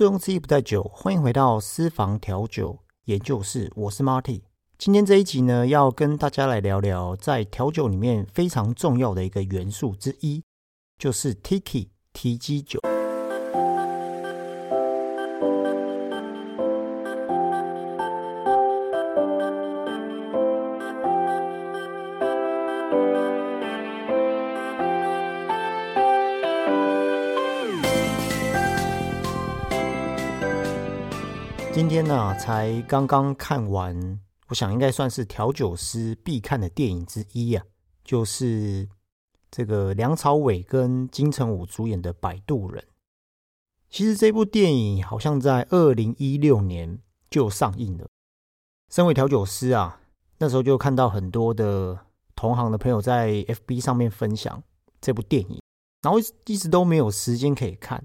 醉翁之意不在酒，欢迎回到私房调酒研究室，我是 Marty。今天这一集呢，要跟大家来聊聊在调酒里面非常重要的一个元素之一，就是 Tiki 提基酒。才刚刚看完，我想应该算是调酒师必看的电影之一啊，就是这个梁朝伟跟金城武主演的《摆渡人》。其实这部电影好像在二零一六年就上映了。身为调酒师啊，那时候就看到很多的同行的朋友在 FB 上面分享这部电影，然后一直都没有时间可以看，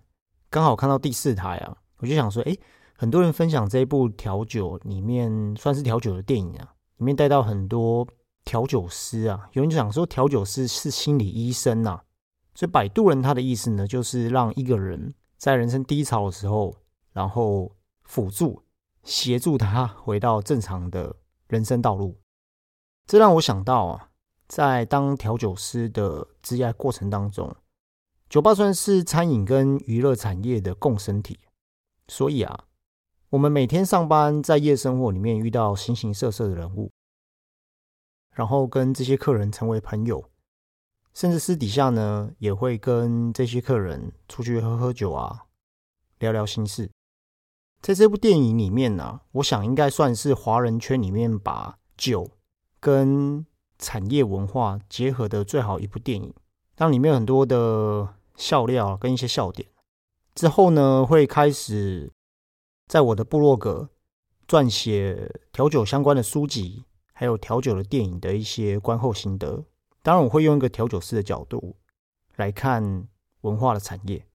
刚好看到第四台啊，我就想说，哎。很多人分享这一部调酒里面算是调酒的电影啊，里面带到很多调酒师啊。有人就想说，调酒师是心理医生呐。所以摆渡人他的意思呢，就是让一个人在人生低潮的时候，然后辅助协助他回到正常的人生道路。这让我想到啊，在当调酒师的职业过程当中，酒吧算是餐饮跟娱乐产业的共生体，所以啊。我们每天上班，在夜生活里面遇到形形色色的人物，然后跟这些客人成为朋友，甚至私底下呢，也会跟这些客人出去喝喝酒啊，聊聊心事。在这部电影里面呢，我想应该算是华人圈里面把酒跟产业文化结合的最好一部电影，当里面有很多的笑料跟一些笑点之后呢，会开始。在我的部落格撰写调酒相关的书籍，还有调酒的电影的一些观后心得。当然，我会用一个调酒师的角度来看文化的产业。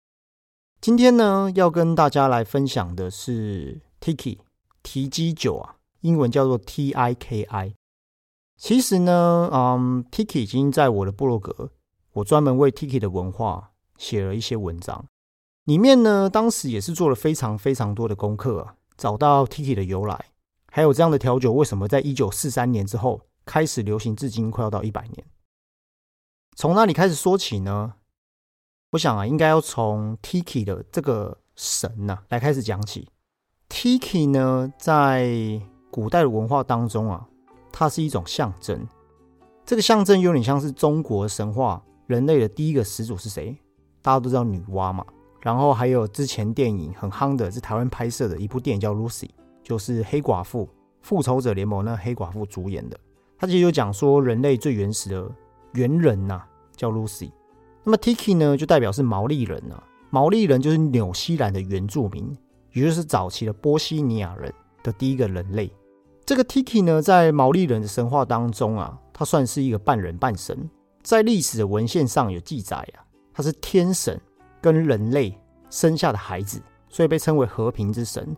今天呢，要跟大家来分享的是 Tiki 提基酒啊，英文叫做 T I K I。其实呢，嗯，Tiki 已经在我的部落格，我专门为 Tiki 的文化写了一些文章。里面呢，当时也是做了非常非常多的功课啊，找到 Tiki 的由来，还有这样的调酒为什么在一九四三年之后开始流行，至今快要到一百年。从哪里开始说起呢？我想啊，应该要从 Tiki 的这个神呐来开始讲起。Tiki 呢，在古代的文化当中啊，它是一种象征。这个象征有点像是中国神话，人类的第一个始祖是谁？大家都知道女娲嘛。然后还有之前电影很夯的，是台湾拍摄的一部电影叫《Lucy》，就是黑寡妇复仇者联盟那黑寡妇主演的。他其实就讲说人类最原始的猿人呐，叫 Lucy。那么 Tiki 呢，就代表是毛利人啊。毛利人就是纽西兰的原住民，也就是早期的波西尼亚人的第一个人类。这个 Tiki 呢，在毛利人的神话当中啊，他算是一个半人半神。在历史的文献上有记载啊，他是天神。跟人类生下的孩子，所以被称为和平之神。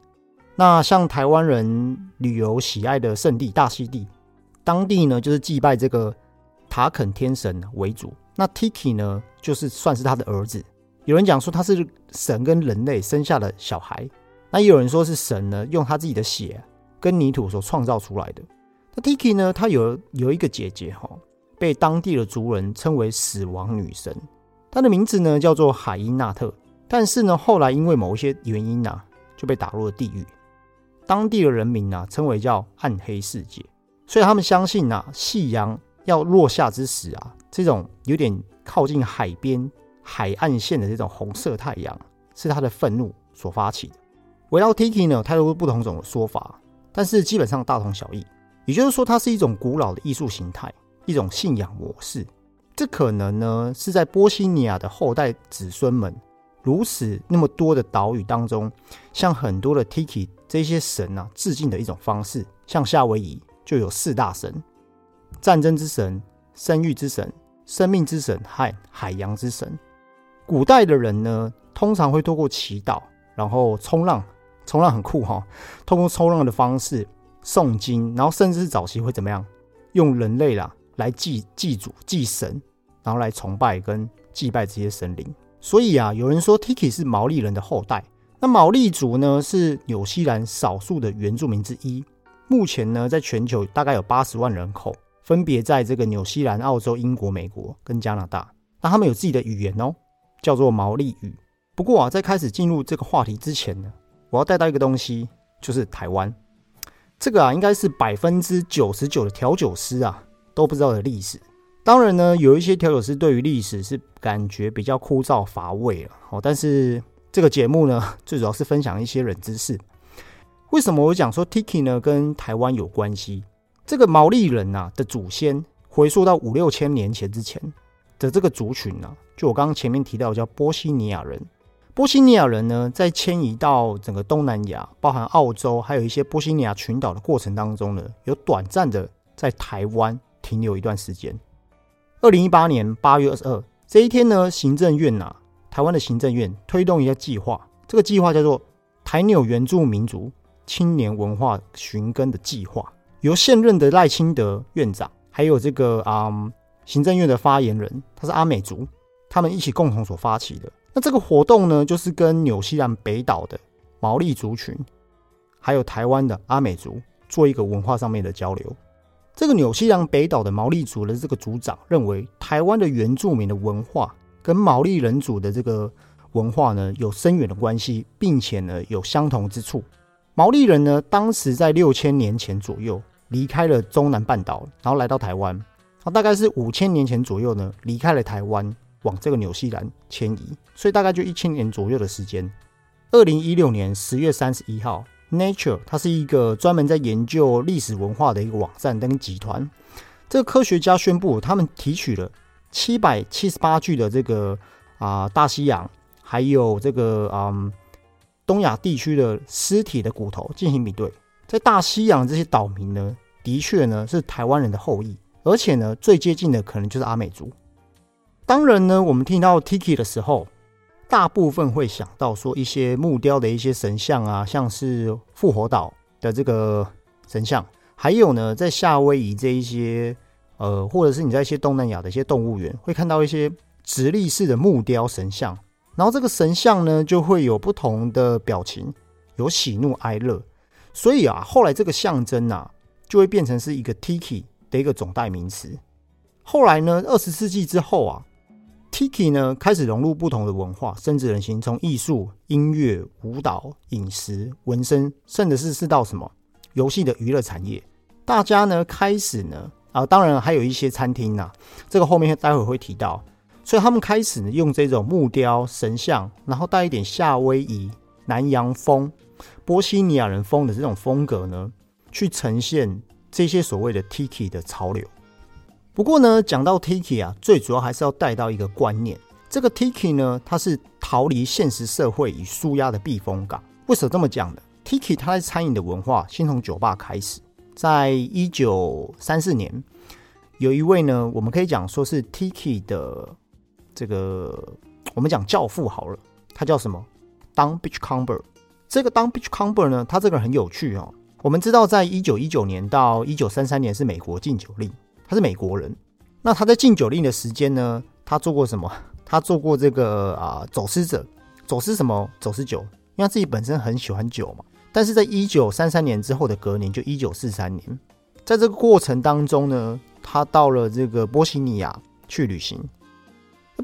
那像台湾人旅游喜爱的圣地大溪地，当地呢就是祭拜这个塔肯天神为主。那 Tiki 呢，就是算是他的儿子。有人讲说他是神跟人类生下的小孩，那也有人说是神呢用他自己的血跟泥土所创造出来的。那 Tiki 呢，他有有一个姐姐哈，被当地的族人称为死亡女神。他的名字呢叫做海因纳特，但是呢后来因为某一些原因呢就被打入了地狱，当地的人民呢称为叫暗黑世界，所以他们相信呐夕阳要落下之时啊，这种有点靠近海边海岸线的这种红色太阳是他的愤怒所发起的。围绕 Tiki 呢，太多不同种的说法，但是基本上大同小异，也就是说它是一种古老的艺术形态，一种信仰模式。这可能呢，是在波西尼亚的后代子孙们如此那么多的岛屿当中，向很多的 Tiki 这些神啊致敬的一种方式。像夏威夷就有四大神：战争之神、生育之神、生命之神和海洋之神。古代的人呢，通常会透过祈祷，然后冲浪，冲浪很酷哈。通过冲浪的方式诵经，然后甚至是早期会怎么样，用人类啦来祭祭祖、祭神。然后来崇拜跟祭拜这些神灵，所以啊，有人说 Tiki 是毛利人的后代，那毛利族呢是纽西兰少数的原住民之一，目前呢在全球大概有八十万人口，分别在这个纽西兰、澳洲、英国、美国跟加拿大。那他们有自己的语言哦，叫做毛利语。不过啊，在开始进入这个话题之前呢，我要带到一个东西，就是台湾。这个啊，应该是百分之九十九的调酒师啊都不知道的历史。当然呢，有一些调酒师对于历史是感觉比较枯燥乏味了哦。但是这个节目呢，最主要是分享一些冷知识。为什么我讲说 Tiki 呢跟台湾有关系？这个毛利人啊的祖先回溯到五六千年前之前的这个族群呢，就我刚刚前面提到叫波西尼亚人。波西尼亚人呢，在迁移到整个东南亚，包含澳洲，还有一些波西尼亚群岛的过程当中呢，有短暂的在台湾停留一段时间。二零一八年八月二十二这一天呢，行政院呐，台湾的行政院推动一个计划，这个计划叫做台纽原住民族青年文化寻根的计划，由现任的赖清德院长，还有这个啊行政院的发言人，他是阿美族，他们一起共同所发起的。那这个活动呢，就是跟纽西兰北岛的毛利族群，还有台湾的阿美族做一个文化上面的交流。这个纽西兰北岛的毛利族的这个族长认为，台湾的原住民的文化跟毛利人族的这个文化呢有深远的关系，并且呢有相同之处。毛利人呢，当时在六千年前左右离开了中南半岛，然后来到台湾。啊，大概是五千年前左右呢，离开了台湾。往这个纽西兰迁移，所以大概就一千年左右的时间。二零一六年十月三十一号，Nature 它是一个专门在研究历史文化的一个网站跟集团。这个科学家宣布，他们提取了七百七十八具的这个啊大西洋，还有这个嗯东亚地区的尸体的骨头进行比对，在大西洋这些岛民呢，的确呢是台湾人的后裔，而且呢最接近的可能就是阿美族。当然呢，我们听到 Tiki 的时候，大部分会想到说一些木雕的一些神像啊，像是复活岛的这个神像，还有呢，在夏威夷这一些呃，或者是你在一些东南亚的一些动物园，会看到一些直立式的木雕神像，然后这个神像呢，就会有不同的表情，有喜怒哀乐，所以啊，后来这个象征啊，就会变成是一个 Tiki 的一个总代名词。后来呢，二十世纪之后啊。Tiki 呢，开始融入不同的文化，甚至人形，从艺术、音乐、舞蹈、饮食、纹身，甚至是是到什么游戏的娱乐产业，大家呢开始呢啊，当然还有一些餐厅呐，这个后面待会会提到，所以他们开始呢用这种木雕神像，然后带一点夏威夷、南洋风、波西尼亚人风的这种风格呢，去呈现这些所谓的 Tiki 的潮流。不过呢，讲到 Tiki 啊，最主要还是要带到一个观念。这个 Tiki 呢，它是逃离现实社会与舒压的避风港。为什么这么讲呢？Tiki 它在餐饮的文化先从酒吧开始，在一九三四年，有一位呢，我们可以讲说是 Tiki 的这个我们讲教父好了，他叫什么？Don Beachcomber。这个 Don Beachcomber 呢，他这个人很有趣哦。我们知道，在一九一九年到一九三三年是美国禁酒令。他是美国人，那他在禁酒令的时间呢？他做过什么？他做过这个啊，走私者，走私什么？走私酒，因为他自己本身很喜欢酒嘛。但是在一九三三年之后的隔年，就一九四三年，在这个过程当中呢，他到了这个波西尼亚去旅行。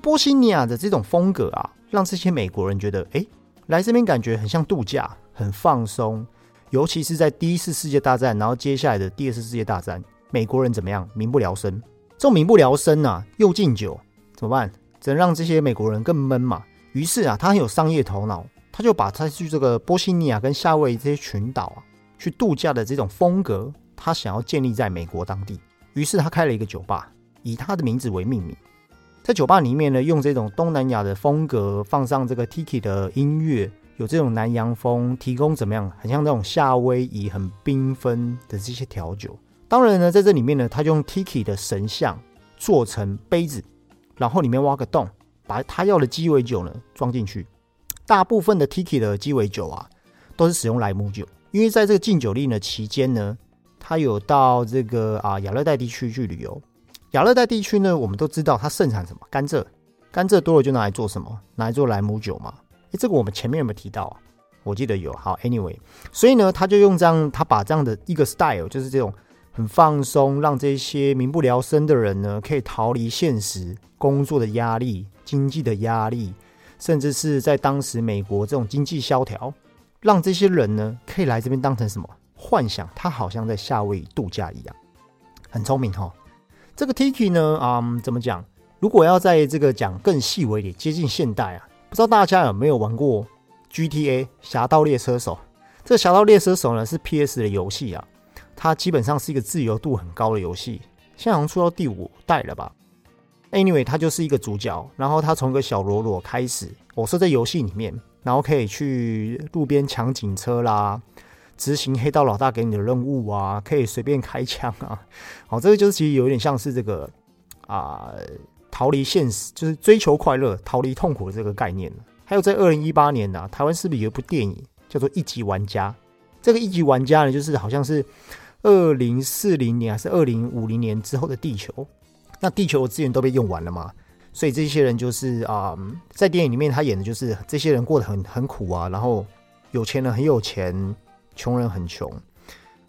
波西尼亚的这种风格啊，让这些美国人觉得，哎，来这边感觉很像度假，很放松。尤其是在第一次世界大战，然后接下来的第二次世界大战。美国人怎么样？民不聊生，这种民不聊生啊，又敬酒，怎么办？只能让这些美国人更闷嘛。于是啊，他很有商业头脑，他就把他去这个波西尼亚跟夏威夷这些群岛啊，去度假的这种风格，他想要建立在美国当地。于是他开了一个酒吧，以他的名字为命名。在酒吧里面呢，用这种东南亚的风格，放上这个 Tiki 的音乐，有这种南洋风，提供怎么样？很像那种夏威夷很缤纷的这些调酒。当然呢，在这里面呢，他就用 Tiki 的神像做成杯子，然后里面挖个洞，把他要的鸡尾酒呢装进去。大部分的 Tiki 的鸡尾酒啊，都是使用莱姆酒，因为在这个禁酒令的期间呢，他有到这个啊亚热带地区去旅游。亚热带地区呢，我们都知道它盛产什么甘蔗，甘蔗多了就拿来做什么？拿来做莱姆酒嘛。诶，这个我们前面有没有提到啊？我记得有。好，Anyway，所以呢，他就用这样，他把这样的一个 style，就是这种很放松，让这些民不聊生的人呢，可以逃离现实工作的压力、经济的压力，甚至是在当时美国这种经济萧条，让这些人呢，可以来这边当成什么？幻想他好像在夏威夷度假一样，很聪明哈。这个 Tiki 呢，嗯，怎么讲？如果要在这个讲更细微点，接近现代啊，不知道大家有没有玩过 GTA《侠盗猎车手》？这《侠盗猎车手》呢是 PS 的游戏啊，它基本上是一个自由度很高的游戏，现在好像出到第五代了吧？Anyway，它就是一个主角，然后他从一个小喽啰开始，我是在游戏里面，然后可以去路边抢警车啦。执行黑道老大给你的任务啊，可以随便开枪啊，好，这个就是其实有点像是这个啊，逃离现实，就是追求快乐、逃离痛苦的这个概念还有在二零一八年呢，台湾是不是有一部电影叫做《一级玩家》？这个一级玩家呢，就是好像是二零四零年还是二零五零年之后的地球，那地球资源都被用完了嘛，所以这些人就是啊，在电影里面他演的就是这些人过得很很苦啊，然后有钱人很有钱。穷人很穷，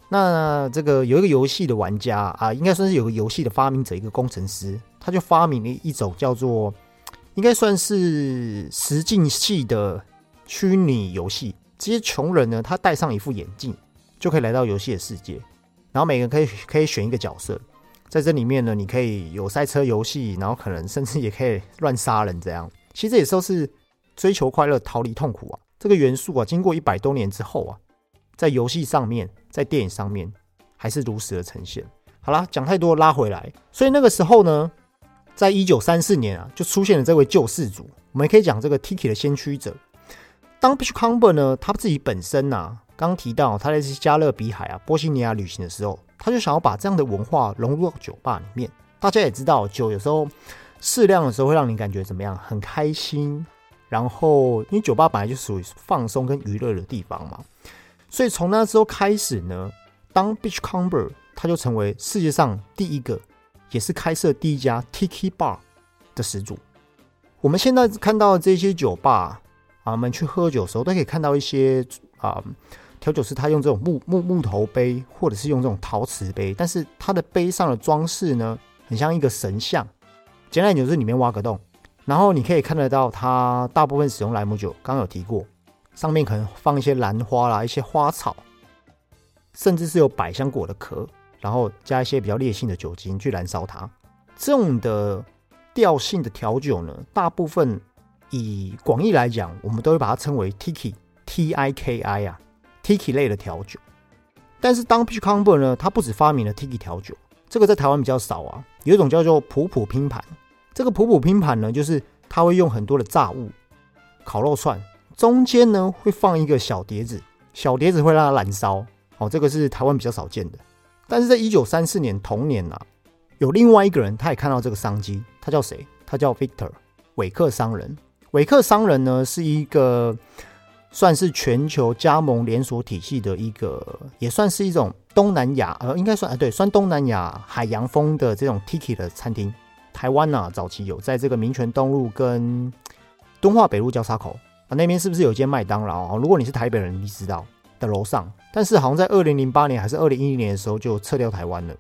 那这个有一个游戏的玩家啊，应该算是有个游戏的发明者，一个工程师，他就发明了一种叫做，应该算是实境系的虚拟游戏。这些穷人呢，他戴上一副眼镜，就可以来到游戏的世界，然后每个人可以可以选一个角色，在这里面呢，你可以有赛车游戏，然后可能甚至也可以乱杀人这样。其实这也都是追求快乐、逃离痛苦啊。这个元素啊，经过一百多年之后啊。在游戏上面，在电影上面，还是如实的呈现。好啦，讲太多，拉回来。所以那个时候呢，在一九三四年啊，就出现了这位救世主。我们也可以讲这个 Tiki 的先驱者。当 Bichcomber 呢，他自己本身呐，刚提到他在加勒比海啊、波西尼亚旅行的时候，他就想要把这样的文化融入到酒吧里面。大家也知道，酒有时候适量的时候会让你感觉怎么样？很开心。然后，因为酒吧本来就属于放松跟娱乐的地方嘛。所以从那时候开始呢，当 Beachcomber 他就成为世界上第一个，也是开设第一家 Tiki Bar 的始祖。我们现在看到这些酒吧啊，我们去喝酒的时候都可以看到一些啊调酒师他用这种木木木头杯，或者是用这种陶瓷杯，但是它的杯上的装饰呢，很像一个神像。简单就是里面挖个洞，然后你可以看得到它大部分使用莱姆酒，刚刚有提过。上面可能放一些兰花啦，一些花草，甚至是有百香果的壳，然后加一些比较烈性的酒精去燃烧它。这种的调性的调酒呢，大部分以广义来讲，我们都会把它称为 Tiki T I K I 啊，Tiki 类的调酒。但是当 Peach Combo 呢，它不止发明了 Tiki 调酒，这个在台湾比较少啊。有一种叫做普普拼盘，这个普普拼盘呢，就是它会用很多的炸物，烤肉串。中间呢会放一个小碟子，小碟子会让它燃烧。哦，这个是台湾比较少见的。但是在一九三四年同年啊，有另外一个人，他也看到这个商机。他叫谁？他叫 Victor 韦克商人。韦克商人呢是一个算是全球加盟连锁体系的一个，也算是一种东南亚呃，应该算啊对，算东南亚海洋风的这种 Tiki 的餐厅。台湾呢早期有在这个民权东路跟敦化北路交叉口。啊，那边是不是有间麦当劳啊？如果你是台北人，你知道的楼上，但是好像在二零零八年还是二零一零年的时候就撤掉台湾了。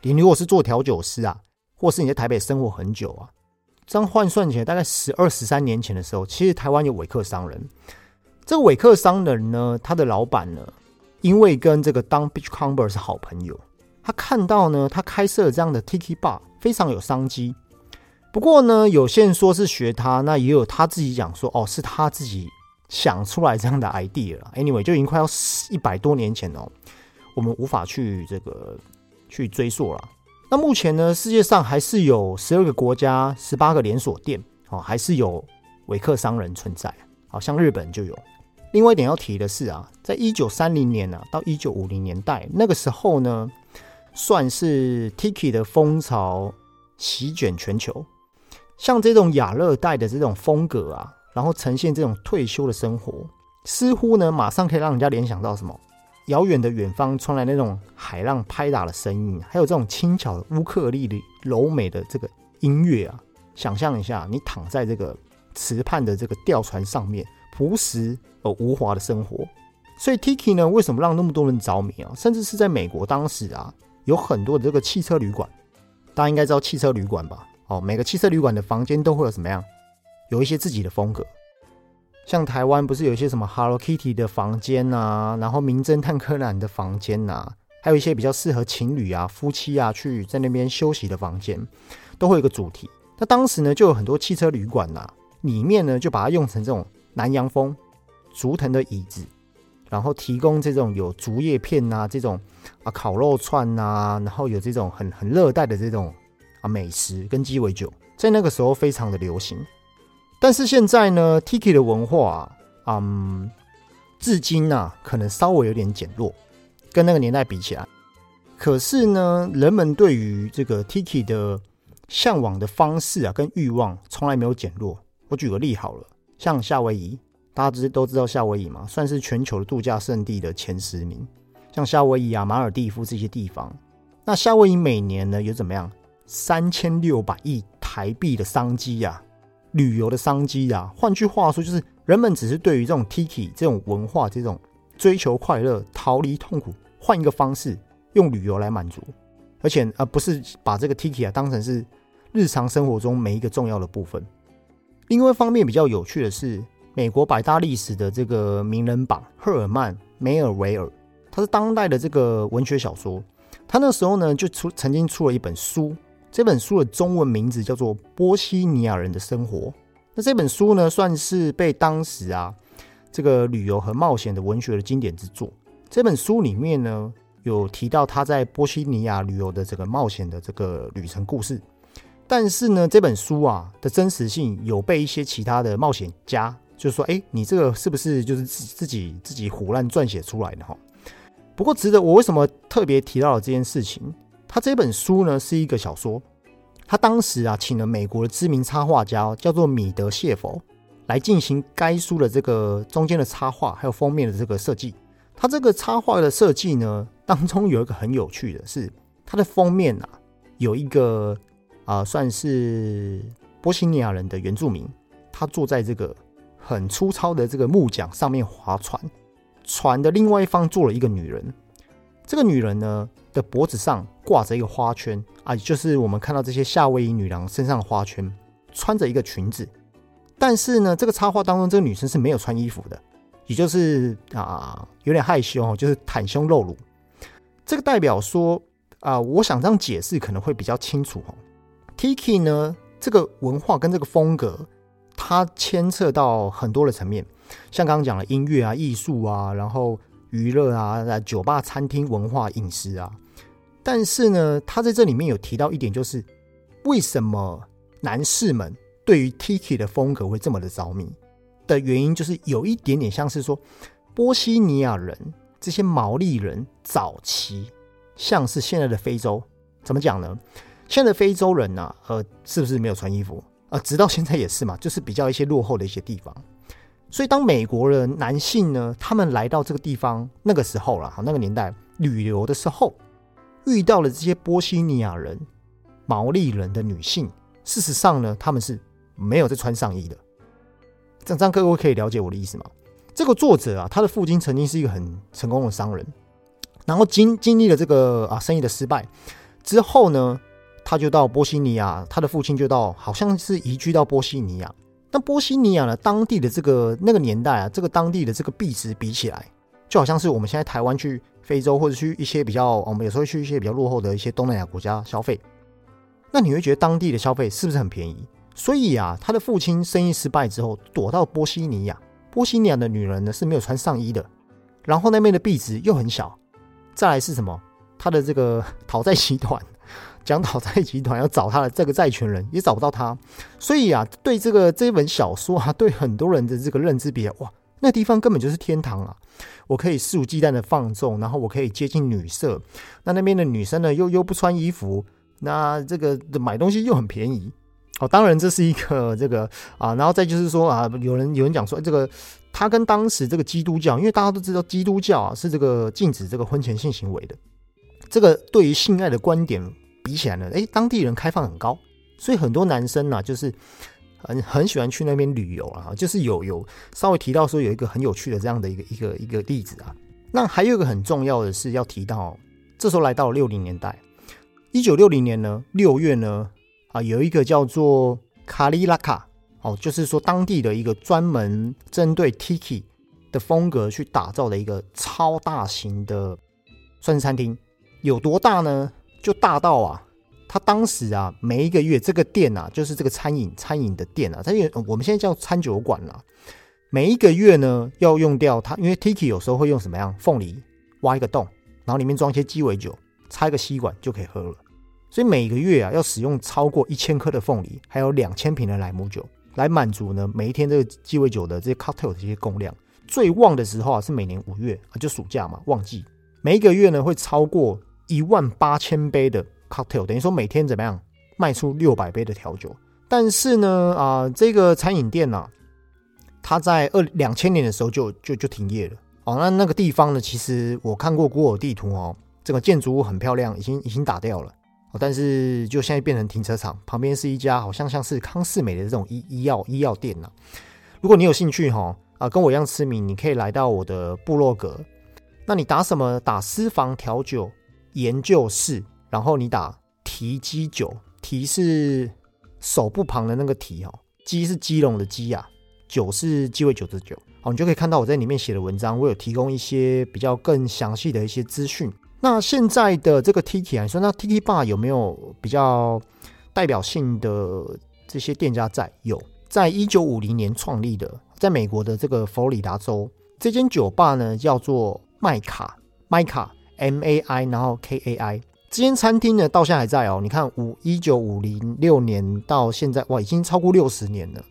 你如果是做调酒师啊，或是你在台北生活很久啊，这样换算起来，大概十二十三年前的时候，其实台湾有伟克商人。这个伟克商人呢，他的老板呢，因为跟这个当 Beachcomber 是好朋友，他看到呢，他开设这样的 Tiki Bar 非常有商机。不过呢，有些人说是学他，那也有他自己讲说，哦，是他自己想出来这样的 idea 了。Anyway，就已经快要一百多年前哦，我们无法去这个去追溯了。那目前呢，世界上还是有十二个国家、十八个连锁店，哦，还是有维克商人存在。好像日本就有。另外一点要提的是啊，在一九三零年呢到一九五零年代那个时候呢，算是 Tiki 的风潮席卷全球。像这种亚热带的这种风格啊，然后呈现这种退休的生活，似乎呢马上可以让人家联想到什么？遥远的远方传来那种海浪拍打的声音，还有这种轻巧的乌克丽丽柔美的这个音乐啊。想象一下，你躺在这个池畔的这个吊船上面，朴实而无华的生活。所以 Tiki 呢，为什么让那么多人着迷啊？甚至是在美国当时啊，有很多的这个汽车旅馆，大家应该知道汽车旅馆吧？哦，每个汽车旅馆的房间都会有什么样？有一些自己的风格。像台湾不是有一些什么 Hello Kitty 的房间呐，然后名侦探柯南的房间呐，还有一些比较适合情侣啊、夫妻啊去在那边休息的房间，都会有个主题。那当时呢，就有很多汽车旅馆呐，里面呢就把它用成这种南洋风竹藤的椅子。然后提供这种有竹叶片呐，这种啊烤肉串呐，然后有这种很很热带的这种啊美食跟鸡尾酒，在那个时候非常的流行。但是现在呢，Tiki 的文化啊，嗯，至今呐可能稍微有点减弱，跟那个年代比起来。可是呢，人们对于这个 Tiki 的向往的方式啊，跟欲望从来没有减弱。我举个例好了，像夏威夷。大家知都知道夏威夷嘛，算是全球的度假胜地的前十名。像夏威夷啊、马尔蒂夫这些地方，那夏威夷每年呢有怎么样？三千六百亿台币的商机呀，旅游的商机呀。换句话说，就是人们只是对于这种 Tiki 这种文化、这种追求快乐、逃离痛苦，换一个方式用旅游来满足，而且而不是把这个 Tiki 啊当成是日常生活中每一个重要的部分。另外一方面比较有趣的是。美国百大历史的这个名人榜，赫尔曼·梅尔维尔，他是当代的这个文学小说。他那时候呢，就出曾经出了一本书，这本书的中文名字叫做《波西尼亚人的生活》。那这本书呢，算是被当时啊这个旅游和冒险的文学的经典之作。这本书里面呢，有提到他在波西尼亚旅游的这个冒险的这个旅程故事。但是呢，这本书啊的真实性有被一些其他的冒险家。就是说，哎，你这个是不是就是自自己自己胡乱撰写出来的哈？不过值得我为什么特别提到了这件事情？他这本书呢是一个小说，他当时啊请了美国的知名插画家叫做米德谢佛来进行该书的这个中间的插画，还有封面的这个设计。他这个插画的设计呢当中有一个很有趣的是，它的封面啊有一个啊算是波西尼亚人的原住民，他坐在这个。很粗糙的这个木桨上面划船，船的另外一方坐了一个女人。这个女人呢的脖子上挂着一个花圈啊，就是我们看到这些夏威夷女郎身上的花圈，穿着一个裙子。但是呢，这个插画当中这个女生是没有穿衣服的，也就是啊有点害羞，就是袒胸露乳。这个代表说啊，我想这样解释可能会比较清楚哦。Tiki 呢这个文化跟这个风格。它牵涉到很多的层面，像刚刚讲的音乐啊、艺术啊，然后娱乐啊、酒吧、餐厅、文化、饮食啊。但是呢，他在这里面有提到一点，就是为什么男士们对于 Tiki 的风格会这么的着迷的原因，就是有一点点像是说，波西尼亚人这些毛利人早期像是现在的非洲，怎么讲呢？现在非洲人呢，呃，是不是没有穿衣服？啊，直到现在也是嘛，就是比较一些落后的一些地方。所以，当美国人男性呢，他们来到这个地方那个时候了，哈，那个年代旅游的时候，遇到了这些波西尼亚人、毛利人的女性，事实上呢，他们是没有在穿上衣的。这样，各位可以了解我的意思吗？这个作者啊，他的父亲曾经是一个很成功的商人，然后经经历了这个啊生意的失败之后呢。他就到波西尼亚，他的父亲就到，好像是移居到波西尼亚。但波西尼亚呢，当地的这个那个年代啊，这个当地的这个币值比起来，就好像是我们现在台湾去非洲或者去一些比较，我们有时候去一些比较落后的一些东南亚国家消费，那你会觉得当地的消费是不是很便宜？所以啊，他的父亲生意失败之后，躲到波西尼亚。波西尼亚的女人呢是没有穿上衣的，然后那边的币值又很小。再来是什么？他的这个讨债集团。讲讨债集团要找他的这个债权人也找不到他，所以啊，对这个这本小说啊，对很多人的这个认知比较哇，那地方根本就是天堂啊！我可以肆无忌惮的放纵，然后我可以接近女色，那那边的女生呢又又不穿衣服，那这个买东西又很便宜。哦，当然这是一个这个啊，然后再就是说啊，有人有人讲说这个他跟当时这个基督教，因为大家都知道基督教啊是这个禁止这个婚前性行为的，这个对于性爱的观点。比起来呢，哎，当地人开放很高，所以很多男生呢，就是很很喜欢去那边旅游啊，就是有有稍微提到说有一个很有趣的这样的一个一个一个例子啊。那还有一个很重要的是要提到，这时候来到六零年代，一九六零年呢六月呢啊有一个叫做卡利拉卡哦，就是说当地的一个专门针对 Tiki 的风格去打造的一个超大型的算是餐厅，有多大呢？就大到啊。他当时啊，每一个月这个店啊，就是这个餐饮餐饮的店啊，它也我们现在叫餐酒馆了。每一个月呢，要用掉它，因为 Tiki 有时候会用什么样凤梨挖一个洞，然后里面装一些鸡尾酒，插一个吸管就可以喝了。所以每个月啊，要使用超过一千颗的凤梨，还有两千瓶的莱姆酒，来满足呢每一天这个鸡尾酒的这些 cocktail 的这些供量。最旺的时候啊，是每年五月啊，就暑假嘛，旺季。每一个月呢，会超过一万八千杯的。cocktail 等于说每天怎么样卖出六百杯的调酒，但是呢啊这个餐饮店呢，它在二两千年的时候就就就停业了哦。那那个地方呢，其实我看过 Google 地图哦，这个建筑物很漂亮，已经已经打掉了哦，但是就现在变成停车场，旁边是一家好像像是康世美的这种医医药医药店呐。如果你有兴趣哈啊跟我一样痴迷，你可以来到我的部落格，那你打什么？打私房调酒研究室。然后你打提基酒，提是手部旁的那个提哦，基是基隆的基啊，酒是鸡尾酒的酒，好，你就可以看到我在里面写的文章，我有提供一些比较更详细的一些资讯。那现在的这个 Tiki 来说，那 Tiki Bar 有没有比较代表性的这些店家在？有，在一九五零年创立的，在美国的这个佛罗里达州，这间酒吧呢叫做麦卡，麦卡 M A I，然后 K A I。这间餐厅呢，到现在还在哦。你看，五一九五零六年到现在，哇，已经超过六十年了。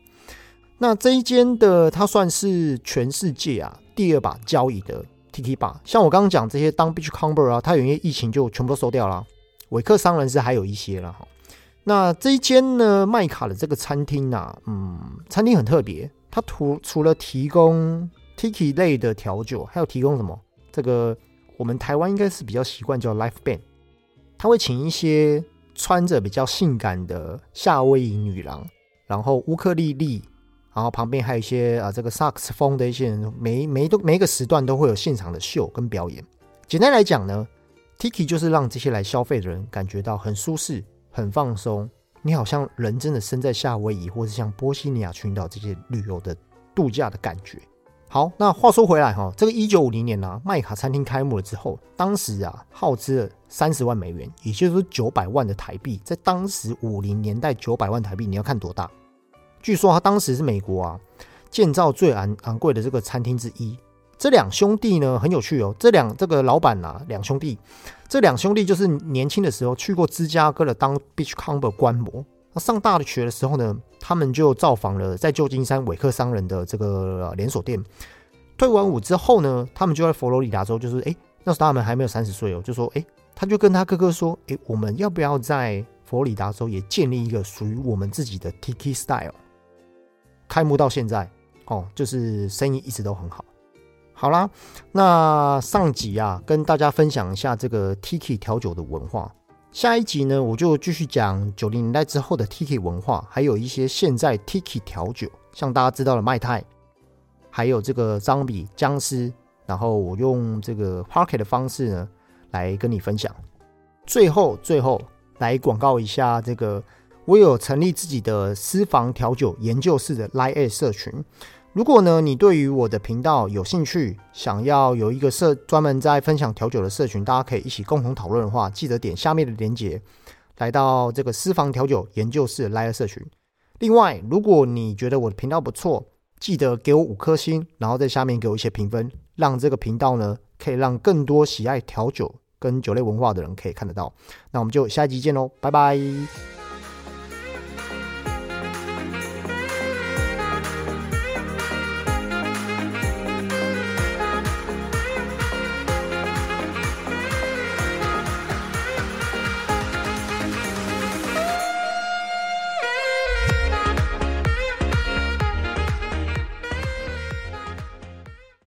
那这一间的，它算是全世界啊第二把交椅的 Tiki Bar。像我刚刚讲这些当 Beach Comber 啊，它有因为疫情就全部都收掉了。维克商人是还有一些了哈。那这一间呢，麦卡的这个餐厅啊，嗯，餐厅很特别，它除除了提供 Tiki 类的调酒，还有提供什么？这个我们台湾应该是比较习惯叫 Life Band。他会请一些穿着比较性感的夏威夷女郎，然后乌克丽丽，然后旁边还有一些啊这个萨克斯风的一些人，每每都每个时段都会有现场的秀跟表演。简单来讲呢，Tiki 就是让这些来消费的人感觉到很舒适、很放松，你好像人真的身在夏威夷，或是像波西尼亚群岛这些旅游的度假的感觉。好，那话说回来哈，这个一九五零年呢，麦卡餐厅开幕了之后，当时啊耗资了三十万美元，也就是说九百万的台币，在当时五零年代九百万台币，你要看多大？据说他当时是美国啊建造最昂昂贵的这个餐厅之一。这两兄弟呢很有趣哦，这两这个老板呐，两兄弟，这两兄弟就是年轻的时候去过芝加哥的当 Beachcomber 观摩。那上大学的时候呢，他们就造访了在旧金山韦克商人的这个连锁店。退完伍之后呢，他们就在佛罗里达州，就是哎，那时他们还没有三十岁哦，就说哎，他就跟他哥哥说，哎，我们要不要在佛罗里达州也建立一个属于我们自己的 Tiki Style？开幕到现在哦，就是生意一直都很好。好啦，那上集啊，跟大家分享一下这个 Tiki 调酒的文化。下一集呢，我就继续讲九零年代之后的 Tiki 文化，还有一些现在 Tiki 调酒，像大家知道的麦泰，还有这个张比僵尸，然后我用这个 Parket 的方式呢，来跟你分享。最后，最后来广告一下，这个我有成立自己的私房调酒研究室的 Line 社群。如果呢，你对于我的频道有兴趣，想要有一个社专门在分享调酒的社群，大家可以一起共同讨论的话，记得点下面的链接，来到这个私房调酒研究室来的社群。另外，如果你觉得我的频道不错，记得给我五颗星，然后在下面给我一些评分，让这个频道呢可以让更多喜爱调酒跟酒类文化的人可以看得到。那我们就下一集见喽，拜拜。